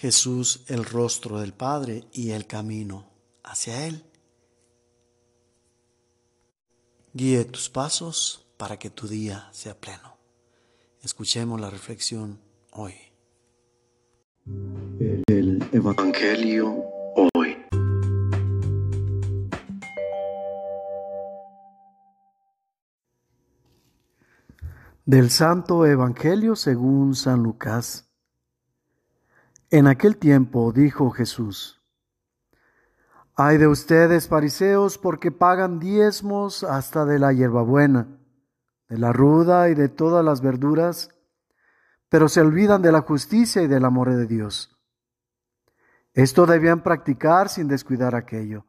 Jesús el rostro del Padre y el camino hacia Él. Guíe tus pasos para que tu día sea pleno. Escuchemos la reflexión hoy. El Evangelio hoy. Del Santo Evangelio según San Lucas. En aquel tiempo dijo Jesús, Ay de ustedes, fariseos, porque pagan diezmos hasta de la hierbabuena, de la ruda y de todas las verduras, pero se olvidan de la justicia y del amor de Dios. Esto debían practicar sin descuidar aquello.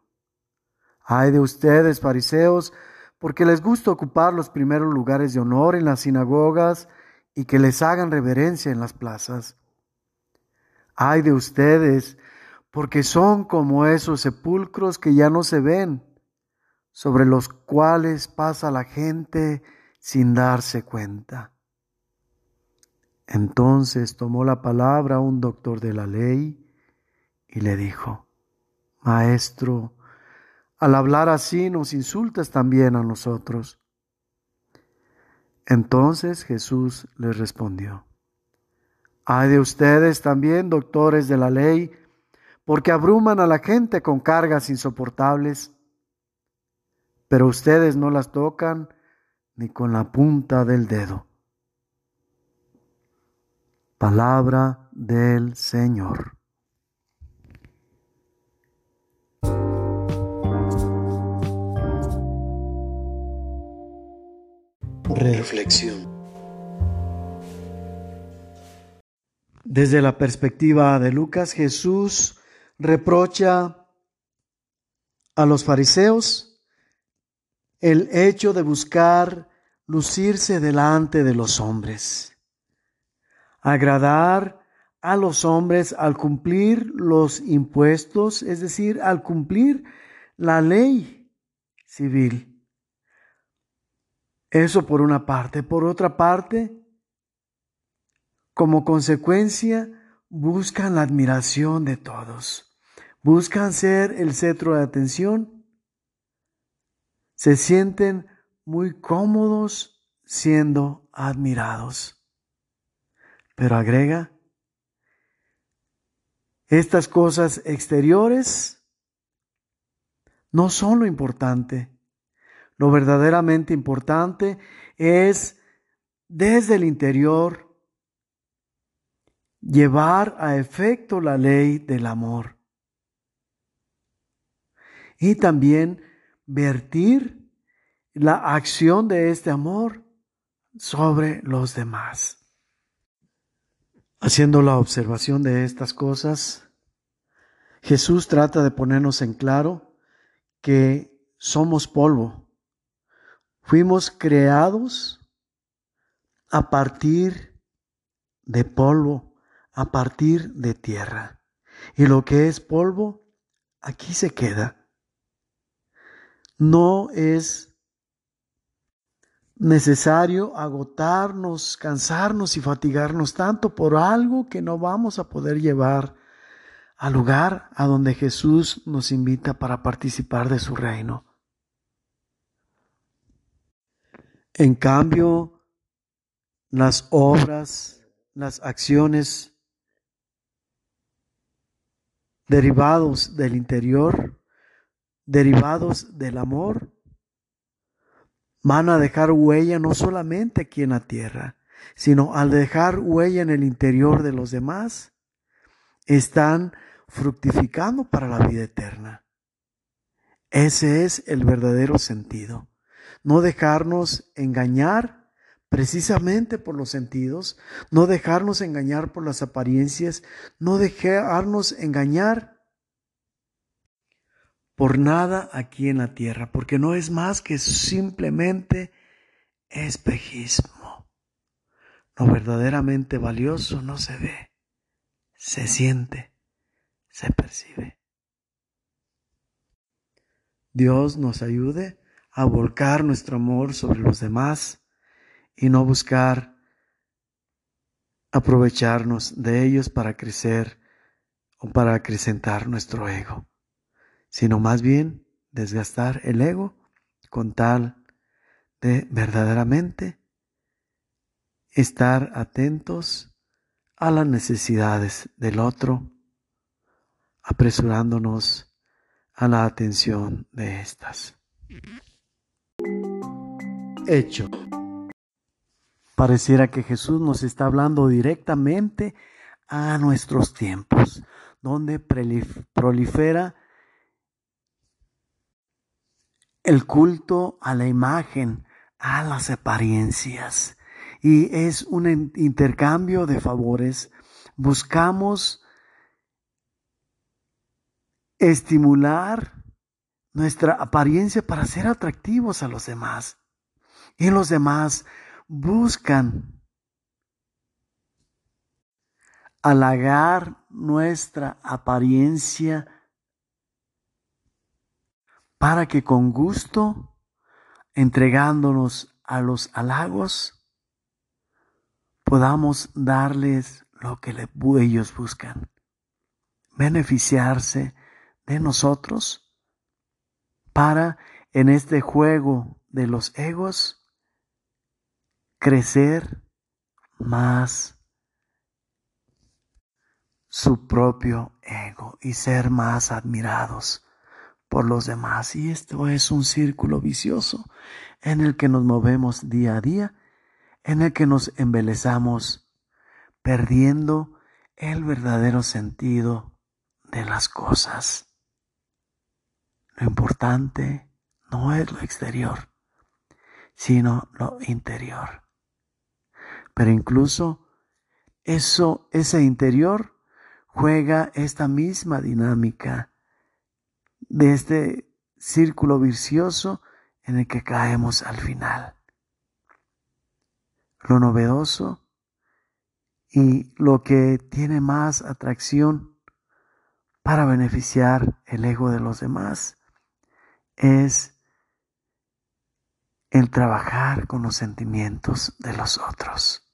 Ay de ustedes, fariseos, porque les gusta ocupar los primeros lugares de honor en las sinagogas y que les hagan reverencia en las plazas Ay de ustedes, porque son como esos sepulcros que ya no se ven, sobre los cuales pasa la gente sin darse cuenta. Entonces tomó la palabra un doctor de la ley y le dijo, Maestro, al hablar así nos insultas también a nosotros. Entonces Jesús le respondió, hay de ustedes también, doctores de la ley, porque abruman a la gente con cargas insoportables, pero ustedes no las tocan ni con la punta del dedo. Palabra del Señor. Reflexión. Desde la perspectiva de Lucas, Jesús reprocha a los fariseos el hecho de buscar lucirse delante de los hombres, agradar a los hombres al cumplir los impuestos, es decir, al cumplir la ley civil. Eso por una parte. Por otra parte, como consecuencia, buscan la admiración de todos. Buscan ser el centro de atención. Se sienten muy cómodos siendo admirados. Pero agrega, estas cosas exteriores no son lo importante. Lo verdaderamente importante es desde el interior llevar a efecto la ley del amor. Y también vertir la acción de este amor sobre los demás. Haciendo la observación de estas cosas, Jesús trata de ponernos en claro que somos polvo. Fuimos creados a partir de polvo a partir de tierra. Y lo que es polvo, aquí se queda. No es necesario agotarnos, cansarnos y fatigarnos tanto por algo que no vamos a poder llevar al lugar a donde Jesús nos invita para participar de su reino. En cambio, las obras, las acciones derivados del interior, derivados del amor, van a dejar huella no solamente aquí en la tierra, sino al dejar huella en el interior de los demás, están fructificando para la vida eterna. Ese es el verdadero sentido. No dejarnos engañar precisamente por los sentidos, no dejarnos engañar por las apariencias, no dejarnos engañar por nada aquí en la tierra, porque no es más que simplemente espejismo. Lo verdaderamente valioso no se ve, se siente, se percibe. Dios nos ayude a volcar nuestro amor sobre los demás, y no buscar aprovecharnos de ellos para crecer o para acrecentar nuestro ego, sino más bien desgastar el ego con tal de verdaderamente estar atentos a las necesidades del otro, apresurándonos a la atención de estas. Hecho. Pareciera que Jesús nos está hablando directamente a nuestros tiempos, donde prolifera el culto a la imagen, a las apariencias. Y es un intercambio de favores. Buscamos estimular nuestra apariencia para ser atractivos a los demás. Y los demás buscan halagar nuestra apariencia para que con gusto, entregándonos a los halagos, podamos darles lo que ellos buscan, beneficiarse de nosotros para en este juego de los egos crecer más su propio ego y ser más admirados por los demás. Y esto es un círculo vicioso en el que nos movemos día a día, en el que nos embelezamos, perdiendo el verdadero sentido de las cosas. Lo importante no es lo exterior, sino lo interior. Pero incluso eso, ese interior juega esta misma dinámica de este círculo vicioso en el que caemos al final. Lo novedoso y lo que tiene más atracción para beneficiar el ego de los demás es el trabajar con los sentimientos de los otros.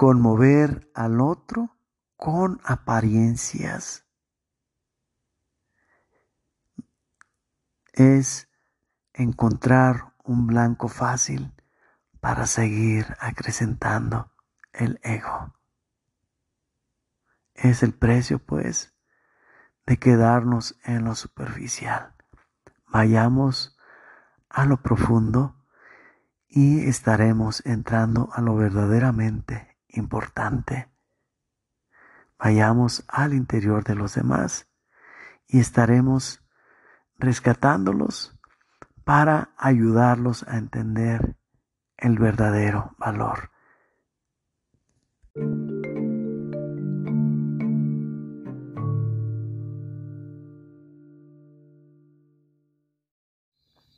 Conmover al otro con apariencias es encontrar un blanco fácil para seguir acrecentando el ego. Es el precio, pues, de quedarnos en lo superficial. Vayamos a lo profundo y estaremos entrando a lo verdaderamente importante. Vayamos al interior de los demás y estaremos rescatándolos para ayudarlos a entender el verdadero valor.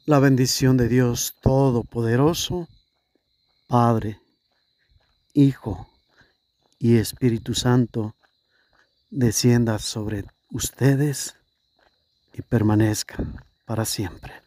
La bendición de Dios Todopoderoso, Padre, Hijo y Espíritu Santo, descienda sobre ustedes y permanezca para siempre.